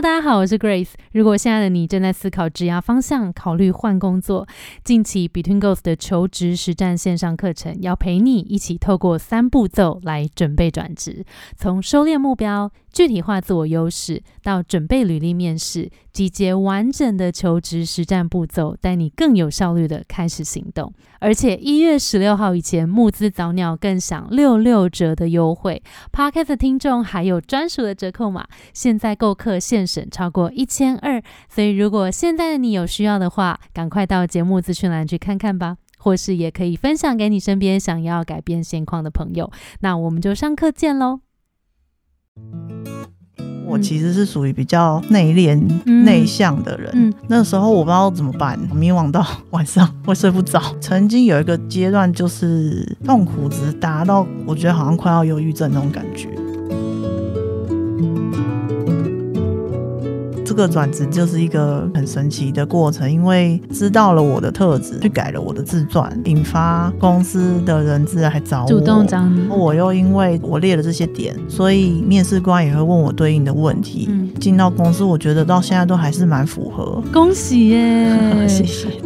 大家好，我是 Grace。如果现在的你正在思考职业方向，考虑换工作，近期 Between Goals 的求职实战线上课程要陪你一起透过三步骤来准备转职，从收敛目标。具体化自我优势，到准备履历面试，集结完整的求职实战步骤，带你更有效率的开始行动。而且一月十六号以前募资早鸟更享六六折的优惠，Podcast 听众还有专属的折扣码，现在购课现现省超过一千二。所以如果现在的你有需要的话，赶快到节目资讯栏去看看吧，或是也可以分享给你身边想要改变现况的朋友。那我们就上课见喽！我其实是属于比较内敛、内向的人。那时候我不知道怎么办，迷惘到 晚上会睡不着。曾经有一个阶段，就是痛苦值达到，我觉得好像快要忧郁症那种感觉。个转职就是一个很神奇的过程，因为知道了我的特质，去改了我的自传，引发公司的人资来找我，主动找你。我又因为我列了这些点，所以面试官也会问我对应的问题。进到公司，我觉得到现在都还是蛮符合。恭喜耶！谢谢。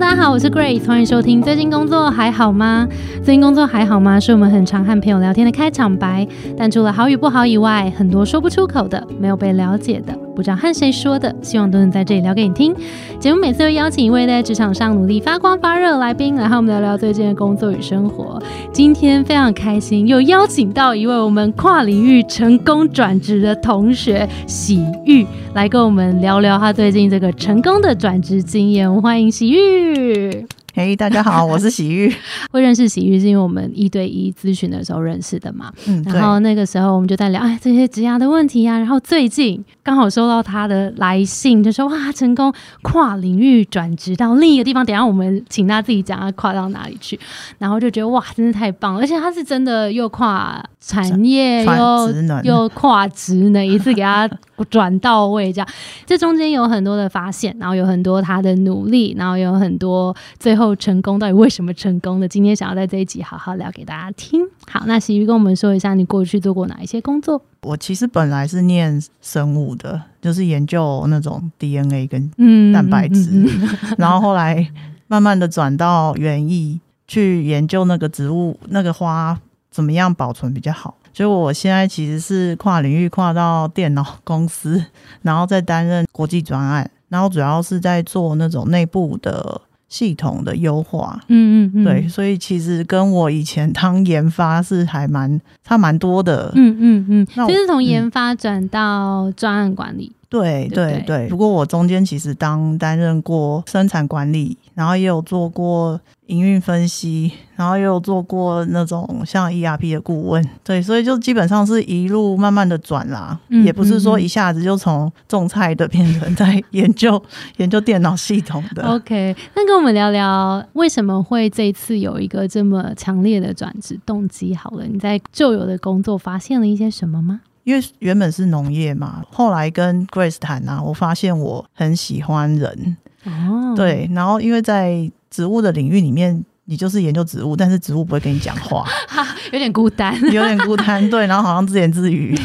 大家好，我是 Grace，欢迎收听。最近工作还好吗？最近工作还好吗？是我们很常和朋友聊天的开场白。但除了好与不好以外，很多说不出口的，没有被了解的。不知道和谁说的，希望都能在这里聊给你听。节目每次会邀请一位在职场上努力发光发热的来宾，来和我们聊聊最近的工作与生活。今天非常开心，又邀请到一位我们跨领域成功转职的同学喜玉，来跟我们聊聊他最近这个成功的转职经验。我们欢迎喜玉。嘿，大家好，我是喜玉。会认识喜玉是因为我们一对一咨询的时候认识的嘛？嗯，然后那个时候我们就在聊哎这些职涯的问题啊。然后最近刚好收到他的来信，就说哇成功跨领域转职到另一个地方。等下我们请他自己讲他跨到哪里去。然后就觉得哇真是太棒了，而且他是真的又跨产业又又跨职能，一次给他转到位这样。这中间有很多的发现，然后有很多他的努力，然后有很多最。后成功到底为什么成功的？今天想要在这一集好好聊给大家听。好，那喜鱼跟我们说一下，你过去做过哪一些工作？我其实本来是念生物的，就是研究那种 DNA 跟蛋白质，然后后来慢慢的转到园艺，去研究那个植物那个花怎么样保存比较好。所以我现在其实是跨领域跨到电脑公司，然后再担任国际专案，然后主要是在做那种内部的。系统的优化，嗯嗯嗯，对，所以其实跟我以前当研发是还蛮差蛮多的，嗯嗯嗯，就是从研发转到专案管理。对对对，不过我中间其实当担任过生产管理，然后也有做过营运分析，然后也有做过那种像 ERP 的顾问。对，所以就基本上是一路慢慢的转啦，也不是说一下子就从种菜的变成在研究研究电脑系统的。OK，那跟我们聊聊为什么会这次有一个这么强烈的转职动机？好了，你在旧有的工作发现了一些什么吗？因为原本是农业嘛，后来跟 Grace 谈啊，我发现我很喜欢人哦，对，然后因为在植物的领域里面，你就是研究植物，但是植物不会跟你讲话，有点孤单，有点孤单，对，然后好像自言自语，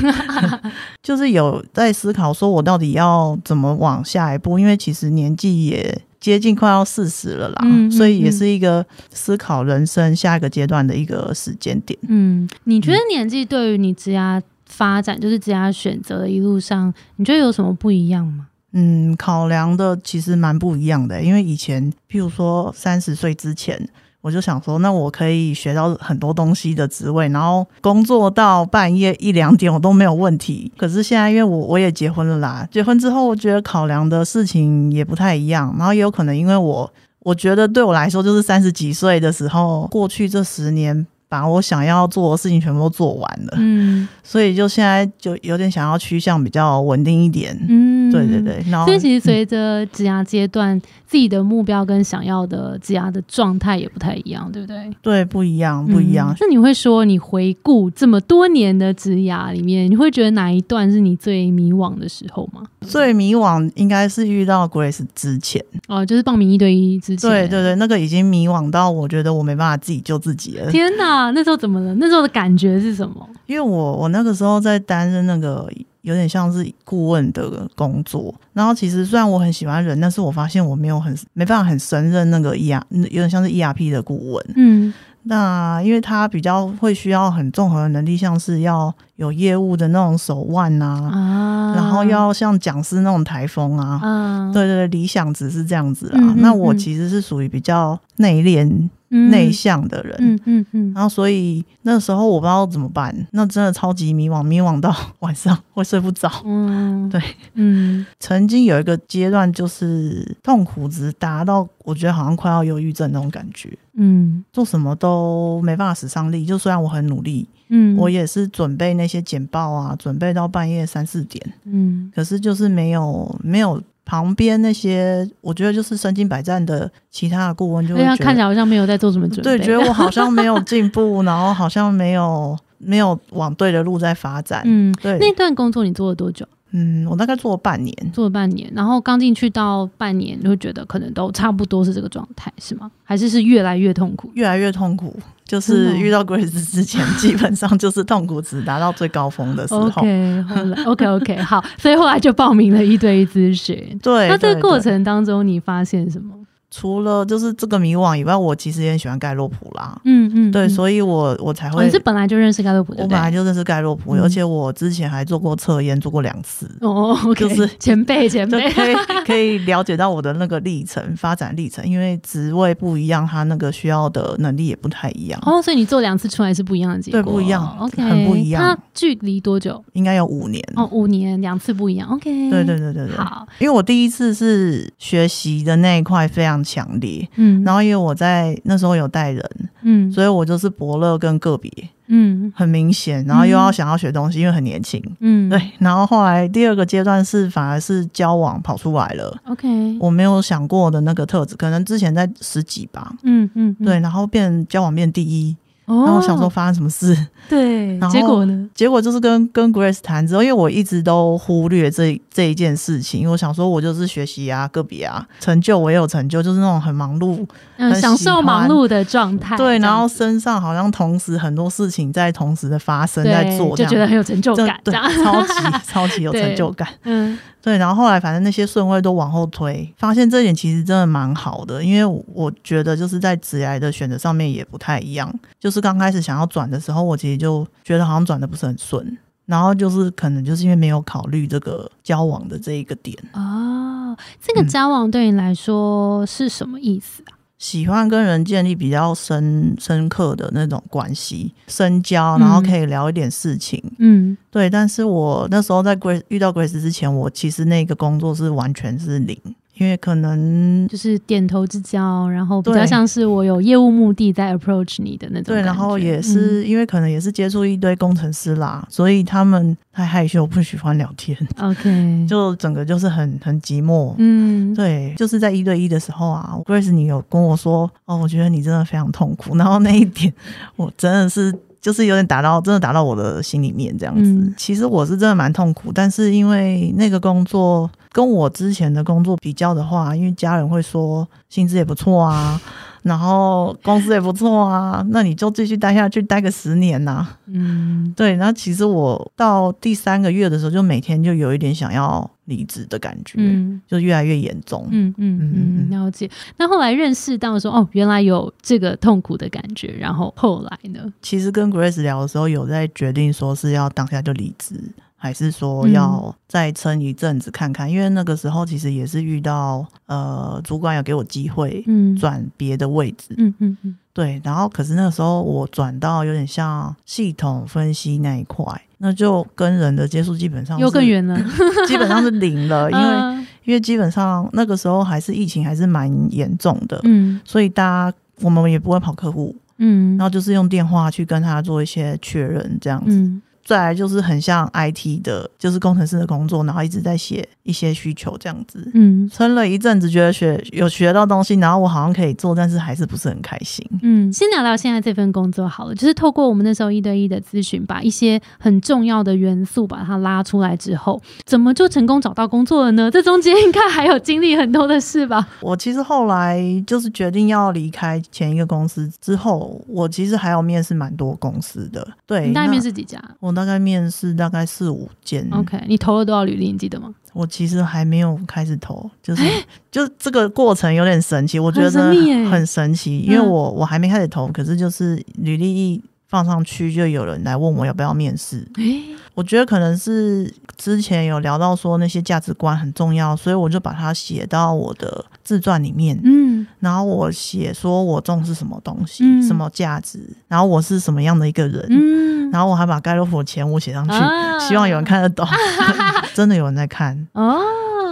就是有在思考说我到底要怎么往下一步，因为其实年纪也接近快要四十了啦，所以也是一个思考人生下一个阶段的一个时间点。嗯，你觉得年纪对于你职业？发展就是职业选择的一路上，你觉得有什么不一样吗？嗯，考量的其实蛮不一样的，因为以前，譬如说三十岁之前，我就想说，那我可以学到很多东西的职位，然后工作到半夜一两点我都没有问题。可是现在，因为我我也结婚了啦，结婚之后，我觉得考量的事情也不太一样，然后也有可能因为我，我觉得对我来说，就是三十几岁的时候，过去这十年。把我想要做的事情全部都做完了，嗯，所以就现在就有点想要趋向比较稳定一点，嗯，对，对对对，然后所以其实随着职涯阶段，自己的目标跟想要的职涯的状态也不太一样，对不对？对，不一样，不一样。那你会说，你回顾这么多年的职涯里面，你会觉得哪一段是你最迷惘的时候吗？最迷惘应该是遇到 Grace 之前哦，就是报名一对一之前。对对对，那个已经迷惘到我觉得我没办法自己救自己了。天哪，那时候怎么了？那时候的感觉是什么？因为我我那个时候在担任那个。有点像是顾问的工作，然后其实虽然我很喜欢人，但是我发现我没有很没办法很胜任那个 E R，有点像是 E R P 的顾问。嗯，那因为他比较会需要很综合的能力，像是要有业务的那种手腕啊，然后要像讲师那种台风啊，对对对，理想只是这样子啊。那我其实是属于比较内敛。内向的人，嗯嗯嗯，然后所以那时候我不知道怎么办，那真的超级迷惘，迷惘到晚上会睡不着。嗯，对，嗯，曾经有一个阶段就是痛苦值达到，我觉得好像快要忧郁症那种感觉。嗯，做什么都没办法使上力，就虽然我很努力，嗯，我也是准备那些简报啊，准备到半夜三四点，嗯，可是就是没有没有。旁边那些，我觉得就是身经百战的其他的顾问，就会看起来好像没有在做什么准备，对，觉得我好像没有 进步，然后好像没有没有往对的路在发展。嗯，对。那段工作你做了多久？嗯，我大概做了半年，做了半年，然后刚进去到半年，就会觉得可能都差不多是这个状态，是吗？还是是越来越痛苦，越来越痛苦？就是遇到 Grace 之前，基本上就是痛苦值达到最高峰的时候。OK，OK，OK，好，所以后来就报名了一对一咨询。对，那这个过程当中，你发现什么？除了就是这个迷惘以外，我其实也很喜欢盖洛普啦。嗯嗯，对，所以我我才会。你是本来就认识盖洛普的？我本来就认识盖洛普，而且我之前还做过测验，做过两次。哦，就是前 辈前辈，可以可以了解到我的那个历程发展历程，因为职位不一样，他那个需要的能力也不太一样。哦，所以你做两次出来是不一样的结果，对，不一样，OK，很不一样。它距离多久？应该有五年。哦，五年两次不一样，OK。对对对对对。好，因为我第一次是学习的那一块非常强烈。嗯，然后因为我在那时候有带人，嗯，所以我就是伯乐跟个别，嗯，很明显，然后又要想要学东西，因为很年轻，嗯，对，然后后来第二个阶段是反而是交往跑出来了，OK，我没有想过的那个特质，可能之前在十几吧，嗯嗯，对，然后变交往变第一。然后想说发生什么事，对，结果呢？结果就是跟跟 Grace 谈之后，因为我一直都忽略这这一件事情，因为我想说我就是学习啊，个别啊，成就我也有成就，就是那种很忙碌，嗯，享受忙碌的状态。对，然后身上好像同时很多事情在同时的发生，在做，就觉得很有成就感，对，超级超级有成就感，嗯。对，然后后来反正那些顺位都往后推，发现这点其实真的蛮好的，因为我觉得就是在职业的选择上面也不太一样。就是刚开始想要转的时候，我其实就觉得好像转的不是很顺，然后就是可能就是因为没有考虑这个交往的这一个点。哦，这个交往对你来说是什么意思啊？喜欢跟人建立比较深深刻的那种关系，深交，然后可以聊一点事情。嗯，对。但是我那时候在 Grace 遇到 Grace 之前，我其实那个工作是完全是零。因为可能就是点头之交，然后比较像是我有业务目的在 approach 你的那种。对，然后也是因为可能也是接触一堆工程师啦，所以他们太害羞，不喜欢聊天。OK，就整个就是很很寂寞。嗯，对，就是在一对一的时候啊，Grace 你有跟我说哦，我觉得你真的非常痛苦，然后那一点我真的是。就是有点打到，真的打到我的心里面这样子。其实我是真的蛮痛苦，但是因为那个工作跟我之前的工作比较的话，因为家人会说薪资也不错啊。然后公司也不错啊，那你就继续待下去，待个十年呐。嗯，对。然后其实我到第三个月的时候，就每天就有一点想要离职的感觉，就越来越严重。嗯嗯嗯，了解。那后来认识到说，哦，原来有这个痛苦的感觉。然后后来呢？其实跟 Grace 聊的时候，有在决定说是要当下就离职。还是说要再撑一阵子看看，因为那个时候其实也是遇到呃，主管有给我机会转别的位置，嗯嗯嗯，对。然后可是那个时候我转到有点像系统分析那一块，那就跟人的接触基本上又更远了，基本上是零了，因为因为基本上那个时候还是疫情还是蛮严重的，嗯，所以大家我们也不会跑客户，嗯，然后就是用电话去跟他做一些确认这样子。再来就是很像 IT 的，就是工程师的工作，然后一直在写一些需求这样子。嗯，撑了一阵子，觉得学有学到东西，然后我好像可以做，但是还是不是很开心。嗯，先聊聊现在这份工作好了，就是透过我们那时候一对一的咨询，把一些很重要的元素把它拉出来之后，怎么就成功找到工作了呢？这中间应该还有经历很多的事吧？我其实后来就是决定要离开前一个公司之后，我其实还有面试蛮多公司的。对，你大概面试几家？我大概面试大概四五间。OK，你投了多少履历？你记得吗？我其实还没有开始投，就是就这个过程有点神奇，我觉得很神奇，因为我我还没开始投，可是就是履历一放上去，就有人来问我要不要面试。我觉得可能是之前有聊到说那些价值观很重要，所以我就把它写到我的自传里面。嗯，然后我写说我重视什么东西，什么价值，然后我是什么样的一个人。嗯，然后我还把盖洛普前五写上去，希望有人看得懂。真的有人在看哦。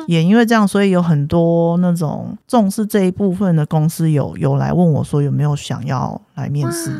也因为这样，所以有很多那种重视这一部分的公司有有来问我说有没有想要来面试。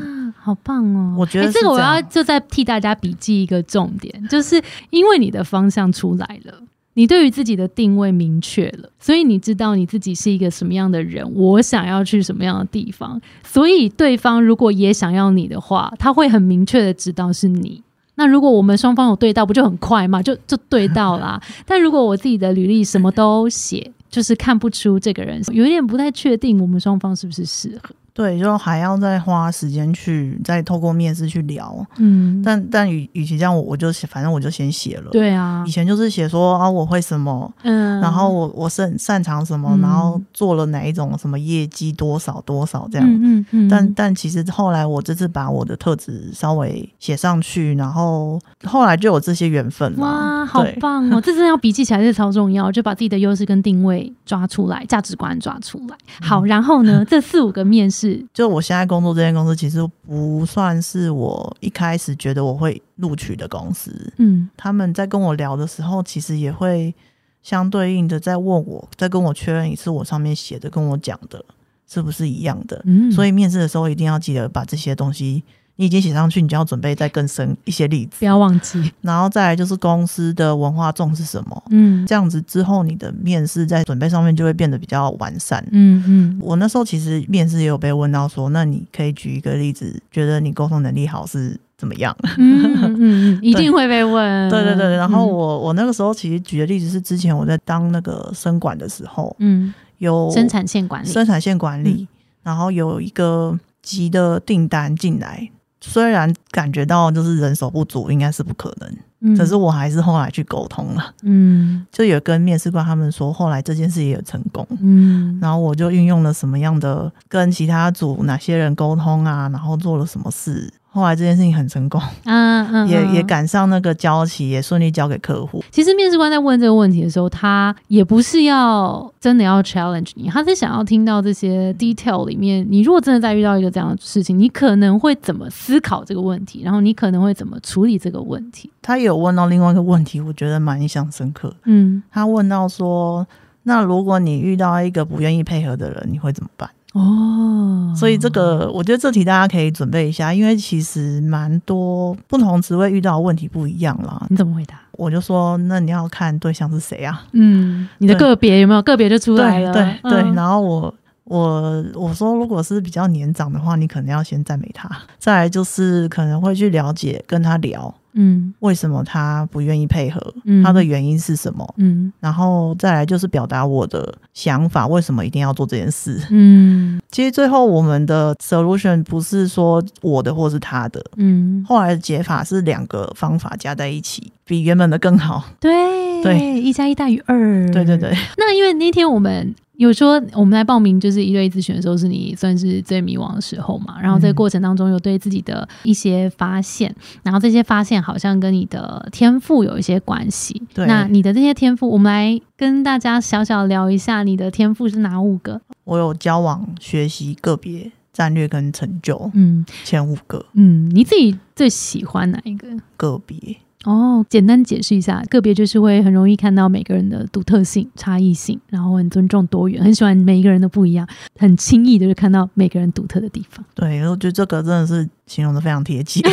好棒哦！我觉得这个我要就再替大家笔记一个重点，就是因为你的方向出来了，你对于自己的定位明确了，所以你知道你自己是一个什么样的人，我想要去什么样的地方，所以对方如果也想要你的话，他会很明确的知道是你。那如果我们双方有对到，不就很快嘛？就就对到啦。但如果我自己的履历什么都写，就是看不出这个人，有点不太确定我们双方是不是适合。对，就还要再花时间去再透过面试去聊，嗯，但但与与其这样，我我就反正我就先写了。对啊，以前就是写说啊，我会什么，嗯，然后我我是很擅长什么，然后做了哪一种什么业绩多少多少这样，嗯嗯，但但其实后来我这次把我的特质稍微写上去，然后后来就有这些缘分了。哇，好棒哦！这真的要笔记起来是超重要，就把自己的优势跟定位抓出来，价值观抓出来。好，然后呢，这四五个面试。就我现在工作这间公司，其实不算是我一开始觉得我会录取的公司。嗯，他们在跟我聊的时候，其实也会相对应的在问我，再跟我确认一次我上面写的跟我讲的是不是一样的。嗯，所以面试的时候一定要记得把这些东西。你已经写上去，你就要准备再更深一些例子，不要忘记。然后再来就是公司的文化重视什么，嗯，这样子之后你的面试在准备上面就会变得比较完善。嗯嗯，我那时候其实面试也有被问到说，那你可以举一个例子，觉得你沟通能力好是怎么样？嗯嗯，一定会被问。对对对，然后我我那个时候其实举的例子是之前我在当那个生管的时候，嗯，有生产线管理，生产线管理，然后有一个急的订单进来。虽然感觉到就是人手不足，应该是不可能，可是我还是后来去沟通了，嗯，就有跟面试官他们说，后来这件事也有成功，嗯，然后我就运用了什么样的跟其他组哪些人沟通啊，然后做了什么事。后来这件事情很成功，嗯嗯，也也赶上那个交期，也顺利交给客户。其实面试官在问这个问题的时候，他也不是要真的要 challenge 你，他是想要听到这些 detail 里面，你如果真的在遇到一个这样的事情，你可能会怎么思考这个问题，然后你可能会怎么处理这个问题。他有问到另外一个问题，我觉得蛮印象深刻。嗯，他问到说，那如果你遇到一个不愿意配合的人，你会怎么办？哦，所以这个我觉得这题大家可以准备一下，因为其实蛮多不同职位遇到的问题不一样啦。你怎么回答？我就说，那你要看对象是谁啊？嗯，你的个别有没有个别就出来了？对对，然后我我我说，如果是比较年长的话，你可能要先赞美他，再来就是可能会去了解跟他聊。嗯，为什么他不愿意配合？他的原因是什么？嗯，然后再来就是表达我的想法，为什么一定要做这件事？嗯，其实最后我们的 solution 不是说我的或是他的，嗯，后来的解法是两个方法加在一起，比原本的更好。对对，一加一大于二。对对对。那因为那天我们。有说我们来报名就是一对一咨询的时候，是你算是最迷惘的时候嘛？然后这个过程当中有对自己的一些发现，然后这些发现好像跟你的天赋有一些关系。对，那你的这些天赋，我们来跟大家小小聊一下，你的天赋是哪五个？我有交往、学习、个别、战略跟成就。嗯，前五个。嗯，你自己最喜欢哪一个？个别。哦，简单解释一下，个别就是会很容易看到每个人的独特性、差异性，然后很尊重多元，很喜欢每一个人的不一样，很轻易的就看到每个人独特的地方。对，我觉得这个真的是形容的非常贴切。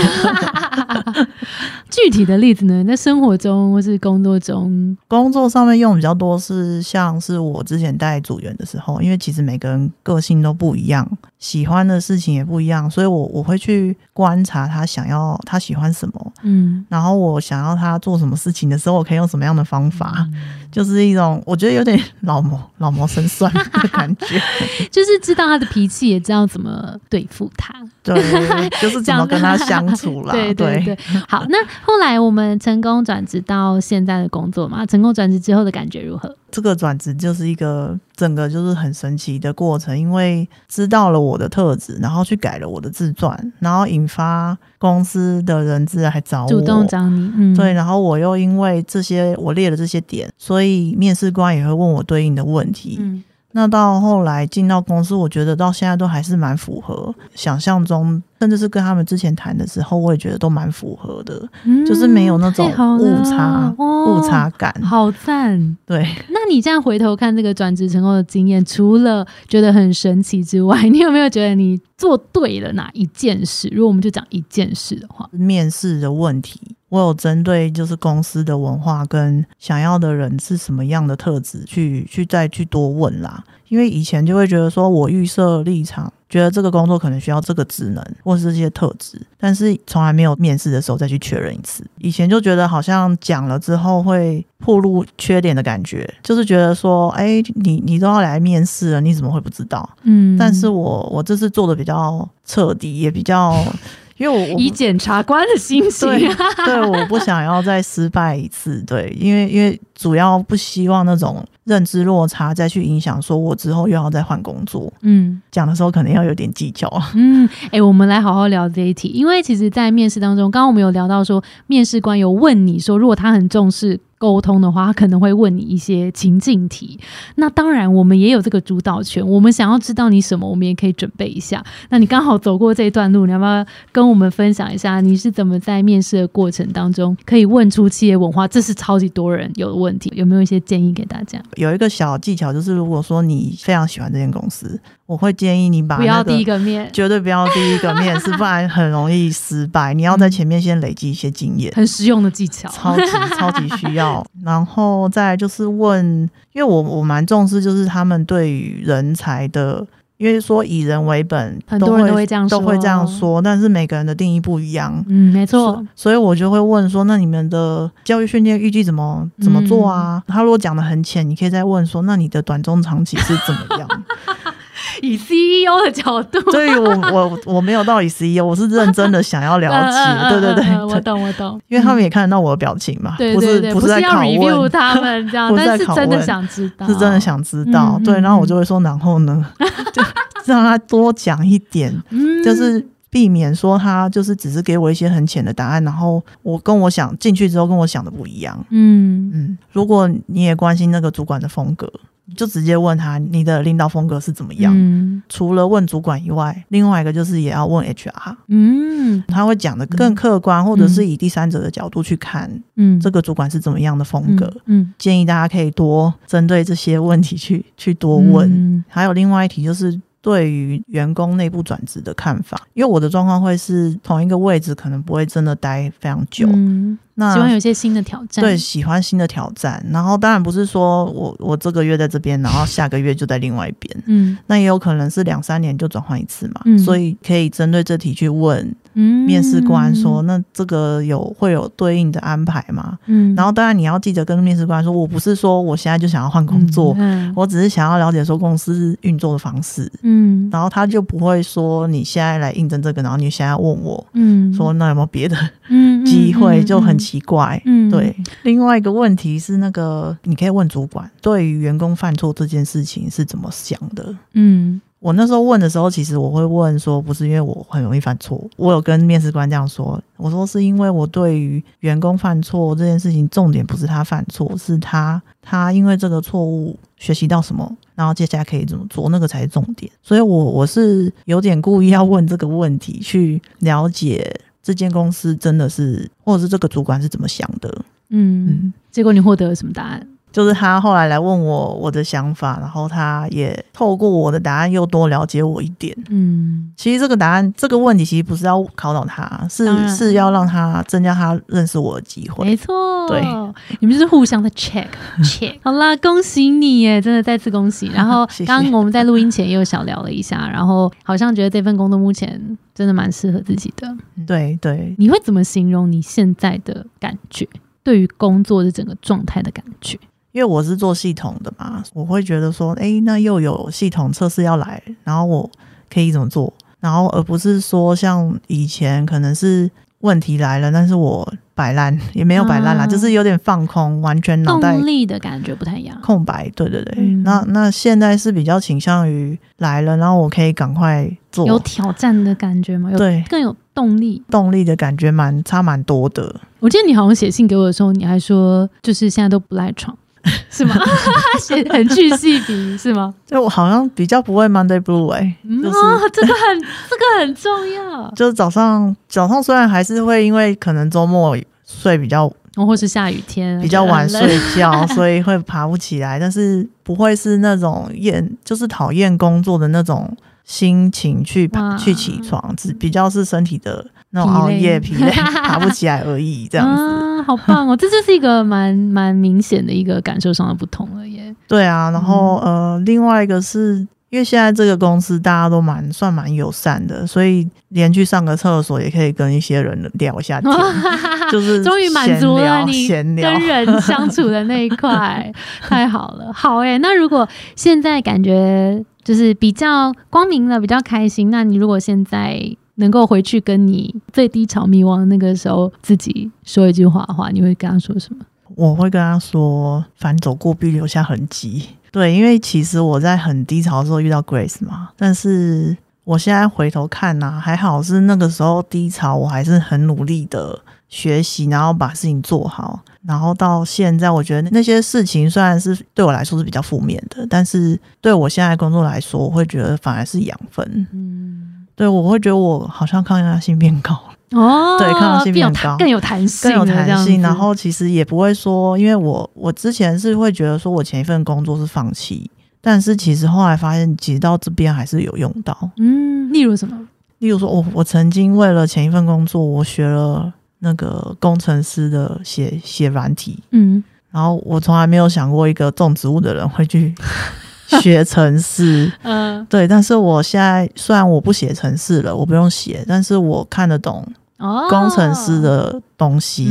具体的例子呢？在生活中或是工作中，工作上面用比较多是像是我之前带组员的时候，因为其实每个人个性都不一样，喜欢的事情也不一样，所以我我会去观察他想要他喜欢什么，嗯，然后我想要他做什么事情的时候，我可以用什么样的方法，就是一种我觉得有点老谋 老谋深算的 感觉，就是知道他的脾气，也知道怎么对付他。对，就是怎么跟他相处啦。对对对，好，那后来我们成功转职到现在的工作嘛？成功转职之后的感觉如何？这个转职就是一个整个就是很神奇的过程，因为知道了我的特质，然后去改了我的自传，然后引发公司的人资来找我，主动找你。嗯，对，然后我又因为这些我列了这些点，所以面试官也会问我对应的问题。嗯。那到后来进到公司，我觉得到现在都还是蛮符合想象中，甚至是跟他们之前谈的时候，我也觉得都蛮符合的，就是没有那种误差误差感，好赞。对，那你这样回头看这个转职成功的经验，除了觉得很神奇之外，你有没有觉得你做对了哪一件事？如果我们就讲一件事的话，面试的问题。我有针对就是公司的文化跟想要的人是什么样的特质去去再去多问啦，因为以前就会觉得说我预设立场，觉得这个工作可能需要这个职能或是这些特质，但是从来没有面试的时候再去确认一次。以前就觉得好像讲了之后会暴露缺点的感觉，就是觉得说，哎，你你都要来面试了，你怎么会不知道？嗯，但是我我这次做的比较彻底，也比较。因为我以检察官的心情，对，我不想要再失败一次，对，因为因为主要不希望那种认知落差再去影响，说我之后又要再换工作，嗯，讲的时候可能要有点技巧啊，嗯，哎，我们来好好聊这一题，因为其实，在面试当中，刚刚我们有聊到说，面试官有问你说，如果他很重视。沟通的话，他可能会问你一些情境题。那当然，我们也有这个主导权。我们想要知道你什么，我们也可以准备一下。那你刚好走过这一段路，你要不要跟我们分享一下，你是怎么在面试的过程当中可以问出企业文化？这是超级多人有的问题，有没有一些建议给大家？有一个小技巧，就是如果说你非常喜欢这间公司。我会建议你把不要第一个面，绝对不要第一个面试，不然很容易失败。你要在前面先累积一些经验，很实用的技巧，超级超级需要。然后再就是问，因为我我蛮重视，就是他们对于人才的，因为说以人为本，很多人都会这样都会这样说，但是每个人的定义不一样。嗯，没错。所以我就会问说，那你们的教育训练预计怎么怎么做啊？他如果讲的很浅，你可以再问说，那你的短中长期是怎么样？以 CEO 的角度，所以我我我没有到以 CEO，我是认真的想要了解，对对对，我懂我懂，因为他们也看得到我的表情嘛，不是不是在考问他们这样，但是真的想知道，是真的想知道，对，然后我就会说，然后呢，就让他多讲一点，就是避免说他就是只是给我一些很浅的答案，然后我跟我想进去之后跟我想的不一样，嗯。嗯，如果你也关心那个主管的风格。就直接问他你的领导风格是怎么样？除了问主管以外，另外一个就是也要问 HR。嗯，他会讲的更客观，或者是以第三者的角度去看，嗯，这个主管是怎么样的风格？嗯，建议大家可以多针对这些问题去去多问。还有另外一题就是。对于员工内部转职的看法，因为我的状况会是同一个位置，可能不会真的待非常久。嗯，那喜欢有些新的挑战，对，喜欢新的挑战。然后当然不是说我我这个月在这边，然后下个月就在另外一边。嗯，那也有可能是两三年就转换一次嘛。嗯，所以可以针对这题去问。面试官说：“那这个有会有对应的安排吗？”嗯，然后当然你要记得跟面试官说：“我不是说我现在就想要换工作，嗯我只是想要了解说公司运作的方式。”嗯，然后他就不会说你现在来应征这个，然后你现在问我，嗯，说那有没有别的机会，就很奇怪。嗯，对。另外一个问题是，那个你可以问主管，对于员工犯错这件事情是怎么想的？嗯。我那时候问的时候，其实我会问说，不是因为我很容易犯错，我有跟面试官这样说，我说是因为我对于员工犯错这件事情，重点不是他犯错，是他他因为这个错误学习到什么，然后接下来可以怎么做，那个才是重点。所以，我我是有点故意要问这个问题，去了解这间公司真的是，或者是这个主管是怎么想的。嗯，结果你获得了什么答案？就是他后来来问我我的想法，然后他也透过我的答案又多了解我一点。嗯，其实这个答案这个问题其实不是要考倒他，是是要让他增加他认识我的机会。没错，对，你们就是互相的 check check。好啦，恭喜你耶，真的再次恭喜。然后 刚刚我们在录音前又小聊了一下，然后好像觉得这份工作目前真的蛮适合自己的。对对，你会怎么形容你现在的感觉？对于工作的整个状态的感觉？因为我是做系统的嘛，我会觉得说，哎，那又有系统测试要来，然后我可以怎么做？然后而不是说像以前可能是问题来了，但是我摆烂也没有摆烂啦，就是有点放空，完全脑袋动力的感觉不太一样，空白。对对对，那那现在是比较倾向于来了，然后我可以赶快做，有挑战的感觉吗？对，更有动力，动力的感觉蛮差蛮多的。我记得你好像写信给我的时候，你还说就是现在都不赖床。是吗？写 很巨细笔是吗？就我好像比较不会 Monday Blue 哎，啊，这个很这个很重要。就是早上早上虽然还是会因为可能周末睡比较，或是下雨天比较晚睡觉，所以会爬不起来，但是不会是那种厌，就是讨厌工作的那种心情去去起床，只比较是身体的那种熬夜疲累 爬不起来而已，这样子。好棒哦！这就是一个蛮蛮明显的一个感受上的不同了耶。对啊，然后呃，另外一个是因为现在这个公司大家都蛮算蛮友善的，所以连去上个厕所也可以跟一些人聊一下天，就是终于满足了你跟人相处的那一块，太好了。好哎，那如果现在感觉就是比较光明了，比较开心，那你如果现在。能够回去跟你最低潮迷惘那个时候自己说一句话的话，你会跟他说什么？我会跟他说：“凡走过必留下痕迹。”对，因为其实我在很低潮的时候遇到 Grace 嘛，但是我现在回头看呐，还好是那个时候低潮，我还是很努力的学习，然后把事情做好，然后到现在，我觉得那些事情虽然是对我来说是比较负面的，但是对我现在工作来说，我会觉得反而是养分。嗯。对，我会觉得我好像抗压性变高哦，对，抗压性变高，更有弹性，更有弹性。然后其实也不会说，因为我我之前是会觉得说我前一份工作是放弃，但是其实后来发现，其实到这边还是有用到。嗯，例如什么？例如说，我我曾经为了前一份工作，我学了那个工程师的写写软体，嗯，然后我从来没有想过一个种植物的人会去。学程式，嗯，对，但是我现在虽然我不写程式了，我不用写，但是我看得懂工程师的东西，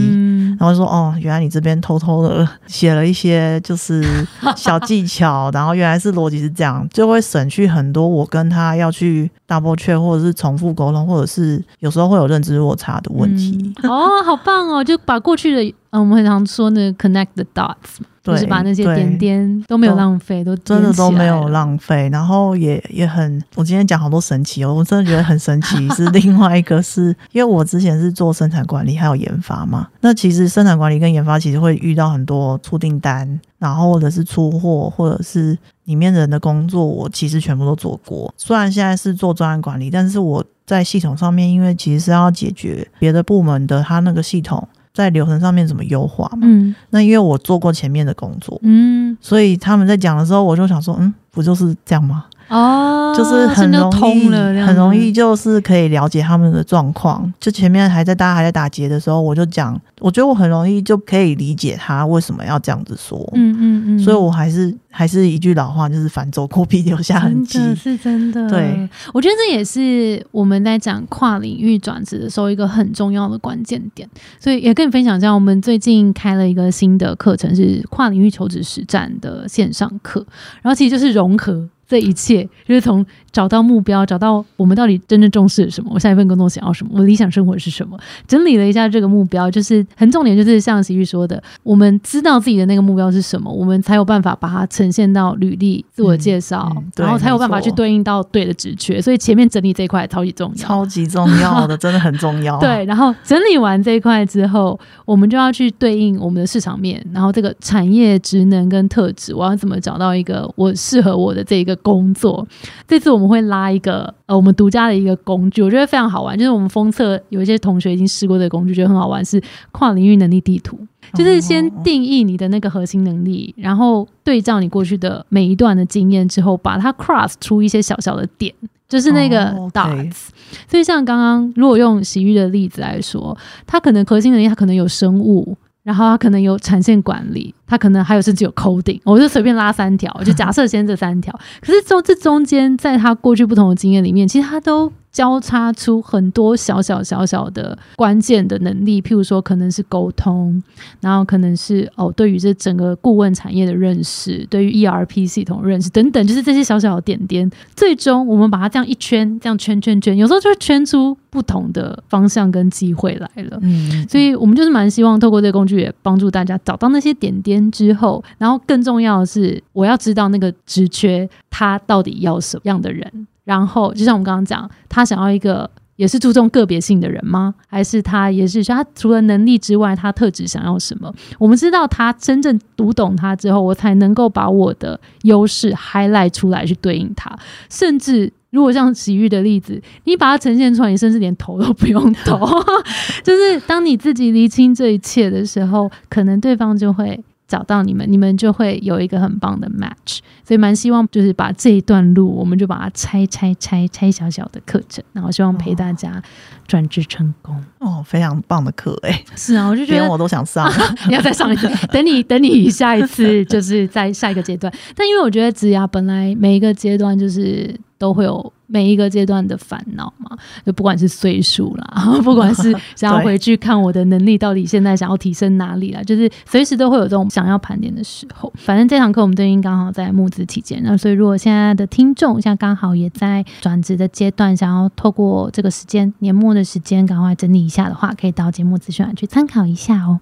然后说哦，原来你这边偷偷的写了一些就是 小技巧，然后原来是逻辑是这样，就会省去很多我跟他要去 double check 或者是重复沟通，或者是有时候会有认知落差的问题。哦，好棒哦，就把过去的，嗯，我们很常说那 connect the dots。就是把那些点点都没有浪费，都真的都没有浪费。然后也也很，我今天讲好多神奇哦，我真的觉得很神奇。是另外一个是因为我之前是做生产管理还有研发嘛，那其实生产管理跟研发其实会遇到很多出订单，然后或者是出货，或者是里面人的工作，我其实全部都做过。虽然现在是做专案管理，但是我在系统上面，因为其实是要解决别的部门的他那个系统。在流程上面怎么优化嘛？嗯，那因为我做过前面的工作，嗯，所以他们在讲的时候，我就想说，嗯，不就是这样吗？哦，就是很容易，很容易，就是可以了解他们的状况。就前面还在大家还在打结的时候，我就讲，我觉得我很容易就可以理解他为什么要这样子说。嗯嗯嗯，所以我还是还是一句老话，就是反走过必留下痕迹，是真的。对，我觉得这也是我们在讲跨领域转职的时候一个很重要的关键点。所以也跟你分享一下，我们最近开了一个新的课程，是跨领域求职实战的线上课，然后其实就是融合。这一切就是从找到目标，找到我们到底真正重视什么，我下一份工作想要什么，我理想生活是什么，整理了一下这个目标，就是很重点，就是像喜玉说的，我们知道自己的那个目标是什么，我们才有办法把它呈现到履历、自我介绍，然后才有办法去对应到对的职缺。所以前面整理这一块超级重要，超级重要的，真的很重要。对，然后整理完这一块之后，我们就要去对应我们的市场面，然后这个产业职能跟特质，我要怎么找到一个我适合我的这一个。工作，这次我们会拉一个呃我们独家的一个工具，我觉得非常好玩。就是我们封测有一些同学已经试过这个工具，觉得很好玩，是跨领域能力地图。就是先定义你的那个核心能力，然后对照你过去的每一段的经验之后，把它 cross 出一些小小的点，就是那个 dots。所以像刚刚如果用洗浴的例子来说，它可能核心能力它可能有生物。然后它可能有产线管理，他可能还有甚至有 coding，我就随便拉三条，就假设先这三条。可是中这中间，在他过去不同的经验里面，其实他都。交叉出很多小小小小的关键的能力，譬如说可能是沟通，然后可能是哦对于这整个顾问产业的认识，对于 ERP 系统认识等等，就是这些小小的点点，最终我们把它这样一圈，这样圈圈圈，有时候就会圈出不同的方向跟机会来了。嗯，所以我们就是蛮希望透过这个工具，也帮助大家找到那些点点之后，然后更重要的是，我要知道那个职缺他到底要什么样的人。然后，就像我们刚刚讲，他想要一个也是注重个别性的人吗？还是他也是说，他除了能力之外，他特质想要什么？我们知道他真正读懂他之后，我才能够把我的优势 highlight 出来去对应他。甚至如果像洗浴的例子，你把它呈现出来，你甚至连头都不用投。就是当你自己厘清这一切的时候，可能对方就会。找到你们，你们就会有一个很棒的 match，所以蛮希望就是把这一段路，我们就把它拆拆拆拆小小的课程，然后希望陪大家转职成功。哦，非常棒的课哎，是啊，我就觉得连我都想上，你要再上一次，等你等你下一次就是在下一个阶段。但因为我觉得职涯本来每一个阶段就是都会有。每一个阶段的烦恼嘛，就不管是岁数啦，不管是 想要回去看我的能力到底现在想要提升哪里了，就是随时都会有这种想要盘点的时候。反正这堂课我们最近刚好在募资期间，那所以如果现在的听众像刚好也在转职的阶段，想要透过这个时间年末的时间赶快整理一下的话，可以到节目资讯栏去参考一下哦。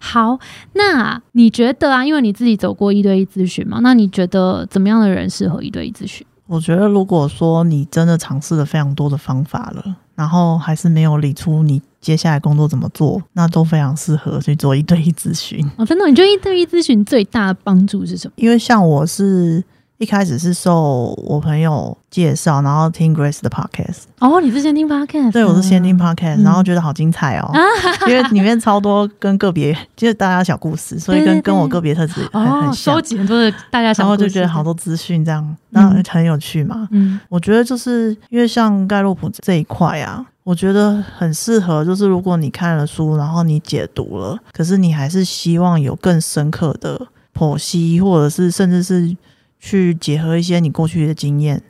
好，那你觉得啊，因为你自己走过一对一咨询嘛，那你觉得怎么样的人适合一对一咨询？我觉得，如果说你真的尝试了非常多的方法了，然后还是没有理出你接下来工作怎么做，那都非常适合去做一对一咨询。哦，真的？你觉得一对一咨询最大的帮助是什么？因为像我是。一开始是受我朋友介绍，然后听 Grace 的 podcast。哦，你是先听 podcast？对，我是先听 podcast，然后觉得好精彩哦，因为里面超多跟个别就是大家小故事，所以跟跟我个别特质很很像。收集很多的大家小故事，然后就觉得好多资讯这样，那很有趣嘛。嗯，我觉得就是因为像盖洛普这一块啊，我觉得很适合，就是如果你看了书，然后你解读了，可是你还是希望有更深刻的剖析，或者是甚至是。去结合一些你过去的经验，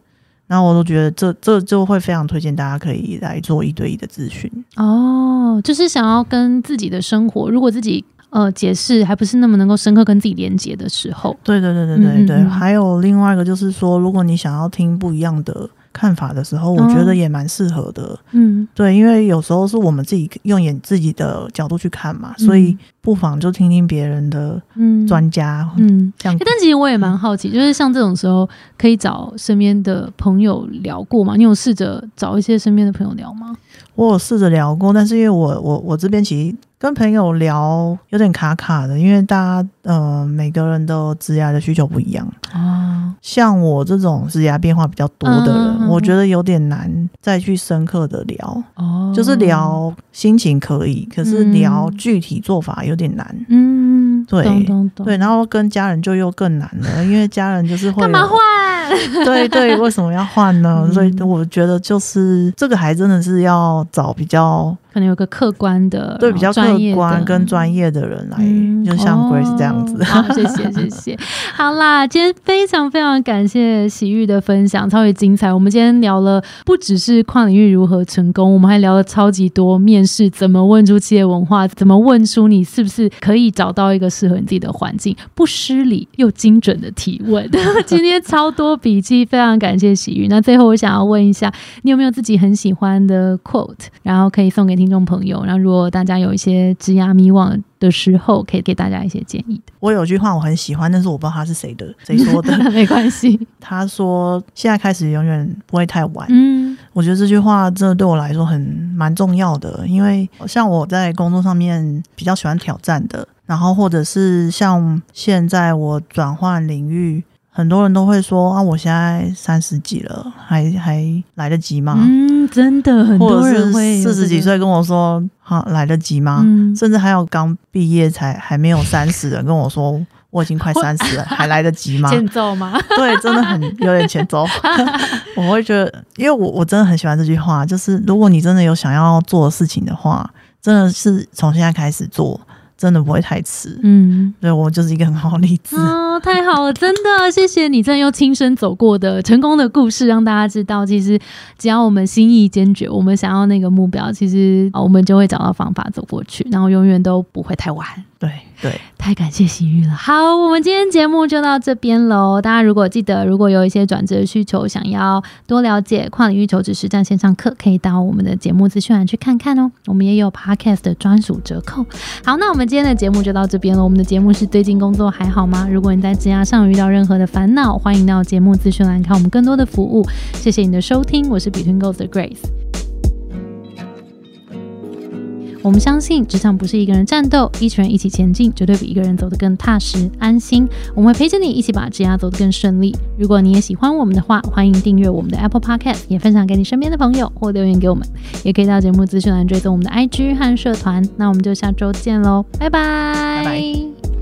然后我都觉得这这就会非常推荐大家可以来做一对一的咨询哦。就是想要跟自己的生活，如果自己呃解释还不是那么能够深刻跟自己连接的时候，对对对对对对。还有另外一个就是说，如果你想要听不一样的。看法的时候，我觉得也蛮适合的。嗯，对，因为有时候是我们自己用眼自己的角度去看嘛，所以不妨就听听别人的专家。嗯，这样。但其实我也蛮好奇，就是像这种时候，可以找身边的朋友聊过吗？你有试着找一些身边的朋友聊吗？我有试着聊过，但是因为我我我这边其实。跟朋友聊有点卡卡的，因为大家呃每个人都职涯的需求不一样啊。像我这种职涯变化比较多的人，我觉得有点难再去深刻的聊哦。就是聊心情可以，可是聊具体做法有点难。嗯，对对，然后跟家人就又更难了，因为家人就是会干嘛换？对对，为什么要换呢？所以我觉得就是这个还真的是要找比较。可能有个客观的，对比较客观跟专业的人来，就像 Grace 这样子。好，谢谢谢谢。好啦，今天非常非常感谢喜玉的分享，超级精彩。我们今天聊了不只是跨领域如何成功，我们还聊了超级多面试怎么问出企业文化，怎么问出你是不是可以找到一个适合你自己的环境，不失礼又精准的提问。今天超多笔记，非常感谢喜玉。那最后我想要问一下，你有没有自己很喜欢的 quote，然后可以送给听。听众朋友，那如果大家有一些枝桠迷惘的时候，可以给大家一些建议的。我有句话我很喜欢，但是我不知道他是谁的，谁 说的？没关系。他说：“现在开始永远不会太晚。”嗯，我觉得这句话真的对我来说很蛮重要的，因为像我在工作上面比较喜欢挑战的，然后或者是像现在我转换领域。很多人都会说啊，我现在三十几了，还还来得及吗？嗯，真的，很多人会四十几岁跟我说，好来得及吗？甚至还有刚毕业才还没有三十的跟我说，我已经快 三十了，还来得及吗？欠揍吗？对，真的很有点欠揍。我会觉得，因为我我真的很喜欢这句话，就是如果你真的有想要做的事情的话，真的是从现在开始做。真的不会太迟，嗯，对我就是一个很好的例子。哦，太好了，真的，谢谢你，真的用亲身走过的成功的故事，让大家知道，其实只要我们心意坚决，我们想要那个目标，其实我们就会找到方法走过去，然后永远都不会太晚。对对，太感谢喜玉了。好，我们今天节目就到这边喽。大家如果记得，如果有一些转职需求，想要多了解跨领域求职实战线上课，可以到我们的节目资讯栏去看看哦。我们也有 podcast 的专属折扣。好，那我们今天的节目就到这边了。我们的节目是最近工作还好吗？如果你在职涯上遇到任何的烦恼，欢迎到节目资讯栏看我们更多的服务。谢谢你的收听，我是 Between Goals 的 Grace。我们相信，职场不是一个人战斗，一群人一起前进，绝对比一个人走得更踏实安心。我们会陪着你一起把职涯走得更顺利。如果你也喜欢我们的话，欢迎订阅我们的 Apple Podcast，也分享给你身边的朋友，或留言给我们，也可以到节目资讯栏追踪我们的 IG 和社团。那我们就下周见喽，拜拜。